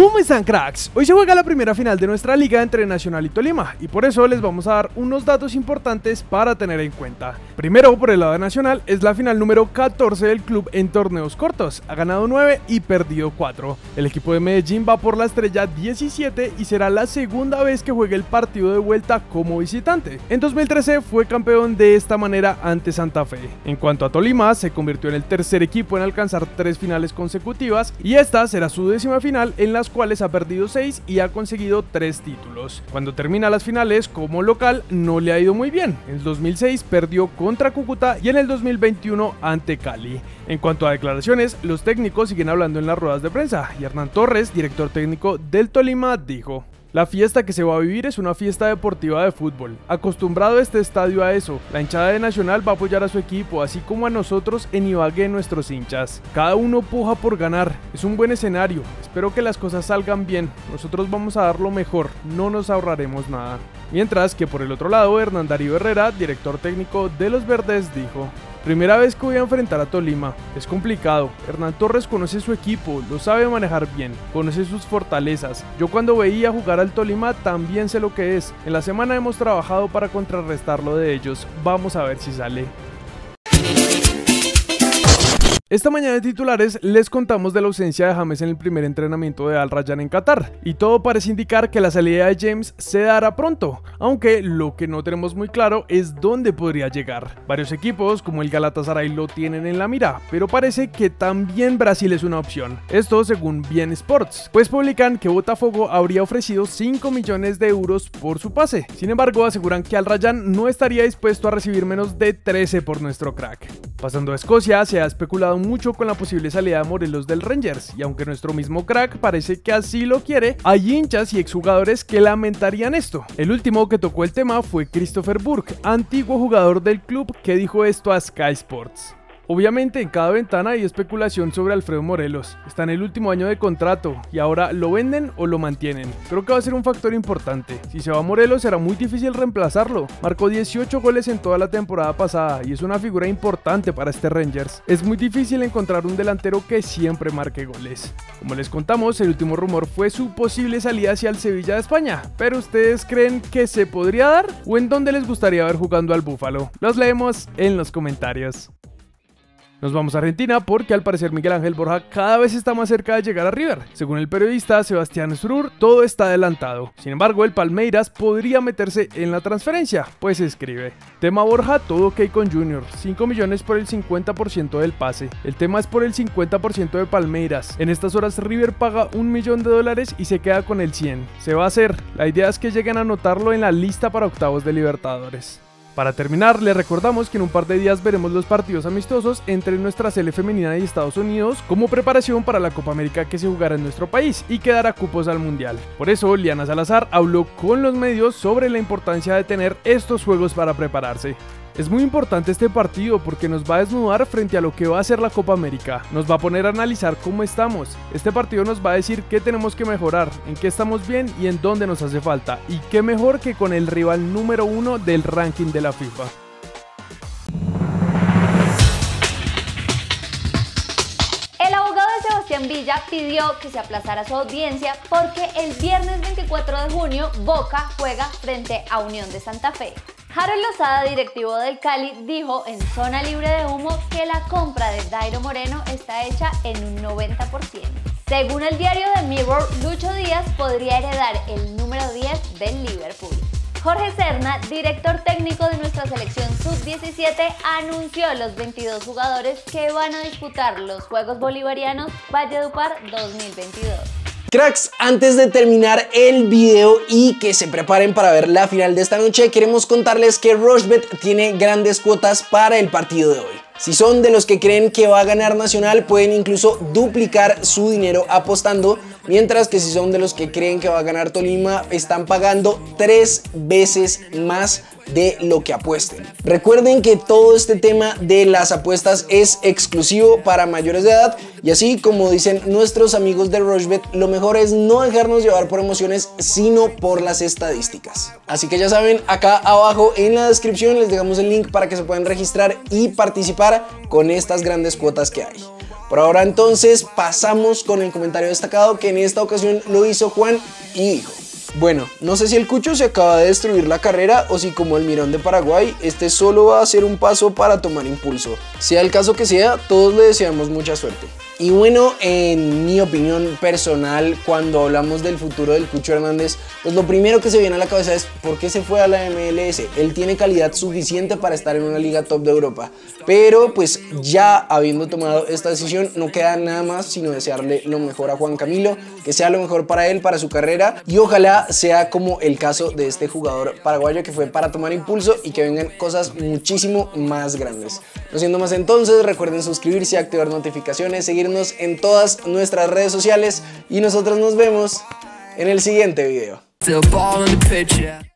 ¿Cómo están cracks? Hoy se juega la primera final de nuestra liga entre Nacional y Tolima y por eso les vamos a dar unos datos importantes para tener en cuenta. Primero, por el lado de Nacional, es la final número 14 del club en torneos cortos. Ha ganado 9 y perdido 4. El equipo de Medellín va por la estrella 17 y será la segunda vez que juegue el partido de vuelta como visitante. En 2013 fue campeón de esta manera ante Santa Fe. En cuanto a Tolima, se convirtió en el tercer equipo en alcanzar tres finales consecutivas y esta será su décima final en las cuales ha perdido 6 y ha conseguido 3 títulos. Cuando termina las finales como local no le ha ido muy bien. En el 2006 perdió contra Cúcuta y en el 2021 ante Cali. En cuanto a declaraciones, los técnicos siguen hablando en las ruedas de prensa y Hernán Torres, director técnico del Tolima, dijo la fiesta que se va a vivir es una fiesta deportiva de fútbol. Acostumbrado este estadio a eso, la hinchada de Nacional va a apoyar a su equipo, así como a nosotros en Ibagué nuestros hinchas. Cada uno puja por ganar, es un buen escenario, espero que las cosas salgan bien, nosotros vamos a dar lo mejor, no nos ahorraremos nada. Mientras que por el otro lado, Hernán Darío Herrera, director técnico de los Verdes, dijo, Primera vez que voy a enfrentar a Tolima. Es complicado. Hernán Torres conoce su equipo, lo sabe manejar bien, conoce sus fortalezas. Yo cuando veía jugar al Tolima también sé lo que es. En la semana hemos trabajado para contrarrestar lo de ellos. Vamos a ver si sale. Esta mañana de titulares les contamos de la ausencia de James en el primer entrenamiento de Al Rayyan en Qatar, y todo parece indicar que la salida de James se dará pronto, aunque lo que no tenemos muy claro es dónde podría llegar. Varios equipos como el Galatasaray lo tienen en la mira, pero parece que también Brasil es una opción. Esto según Bien Sports, pues publican que Botafogo habría ofrecido 5 millones de euros por su pase. Sin embargo, aseguran que Al Rayyan no estaría dispuesto a recibir menos de 13 por nuestro crack. Pasando a Escocia, se ha especulado mucho con la posible salida de Morelos del Rangers, y aunque nuestro mismo crack parece que así lo quiere, hay hinchas y exjugadores que lamentarían esto. El último que tocó el tema fue Christopher Burke, antiguo jugador del club que dijo esto a Sky Sports. Obviamente en cada ventana hay especulación sobre Alfredo Morelos. Está en el último año de contrato y ahora lo venden o lo mantienen. Creo que va a ser un factor importante. Si se va Morelos será muy difícil reemplazarlo. Marcó 18 goles en toda la temporada pasada y es una figura importante para este Rangers. Es muy difícil encontrar un delantero que siempre marque goles. Como les contamos, el último rumor fue su posible salida hacia el Sevilla de España. Pero ustedes creen que se podría dar o en dónde les gustaría ver jugando al Búfalo? Los leemos en los comentarios. Nos vamos a Argentina porque al parecer Miguel Ángel Borja cada vez está más cerca de llegar a River. Según el periodista Sebastián Strur, todo está adelantado. Sin embargo, el Palmeiras podría meterse en la transferencia, pues escribe. Tema Borja, todo ok con Junior. 5 millones por el 50% del pase. El tema es por el 50% de Palmeiras. En estas horas River paga un millón de dólares y se queda con el 100. Se va a hacer. La idea es que lleguen a anotarlo en la lista para octavos de Libertadores. Para terminar, le recordamos que en un par de días veremos los partidos amistosos entre nuestra sele femenina y Estados Unidos como preparación para la Copa América que se jugará en nuestro país y que dará cupos al Mundial. Por eso, Liana Salazar habló con los medios sobre la importancia de tener estos juegos para prepararse. Es muy importante este partido porque nos va a desnudar frente a lo que va a ser la Copa América. Nos va a poner a analizar cómo estamos. Este partido nos va a decir qué tenemos que mejorar, en qué estamos bien y en dónde nos hace falta. Y qué mejor que con el rival número uno del ranking de la FIFA. El abogado Sebastián Villa pidió que se aplazara su audiencia porque el viernes 24 de junio Boca juega frente a Unión de Santa Fe. Harold Lozada, directivo del Cali, dijo en Zona Libre de Humo que la compra de Dairo Moreno está hecha en un 90%. Según el diario de Mirror, Lucho Díaz podría heredar el número 10 del Liverpool. Jorge Serna, director técnico de nuestra selección sub-17, anunció los 22 jugadores que van a disputar los Juegos Bolivarianos Valledupar 2022. Cracks, antes de terminar el video y que se preparen para ver la final de esta noche, queremos contarles que Rochebet tiene grandes cuotas para el partido de hoy. Si son de los que creen que va a ganar Nacional, pueden incluso duplicar su dinero apostando, mientras que si son de los que creen que va a ganar Tolima, están pagando tres veces más de lo que apuesten. Recuerden que todo este tema de las apuestas es exclusivo para mayores de edad y así como dicen nuestros amigos de Rochebet, lo mejor es no dejarnos llevar por emociones, sino por las estadísticas. Así que ya saben, acá abajo en la descripción les dejamos el link para que se puedan registrar y participar con estas grandes cuotas que hay. Por ahora entonces pasamos con el comentario destacado que en esta ocasión lo hizo Juan y dijo. Bueno, no sé si el Cucho se acaba de destruir la carrera o si como el Mirón de Paraguay, este solo va a ser un paso para tomar impulso. Sea el caso que sea, todos le deseamos mucha suerte. Y bueno, en mi opinión personal, cuando hablamos del futuro del Cucho Hernández, pues lo primero que se viene a la cabeza es ¿por qué se fue a la MLS? Él tiene calidad suficiente para estar en una liga top de Europa. Pero pues ya habiendo tomado esta decisión, no queda nada más sino desearle lo mejor a Juan Camilo, que sea lo mejor para él, para su carrera y ojalá sea como el caso de este jugador paraguayo que fue para tomar impulso y que vengan cosas muchísimo más grandes. No siendo más entonces, recuerden suscribirse, activar notificaciones, en todas nuestras redes sociales y nosotros nos vemos en el siguiente video.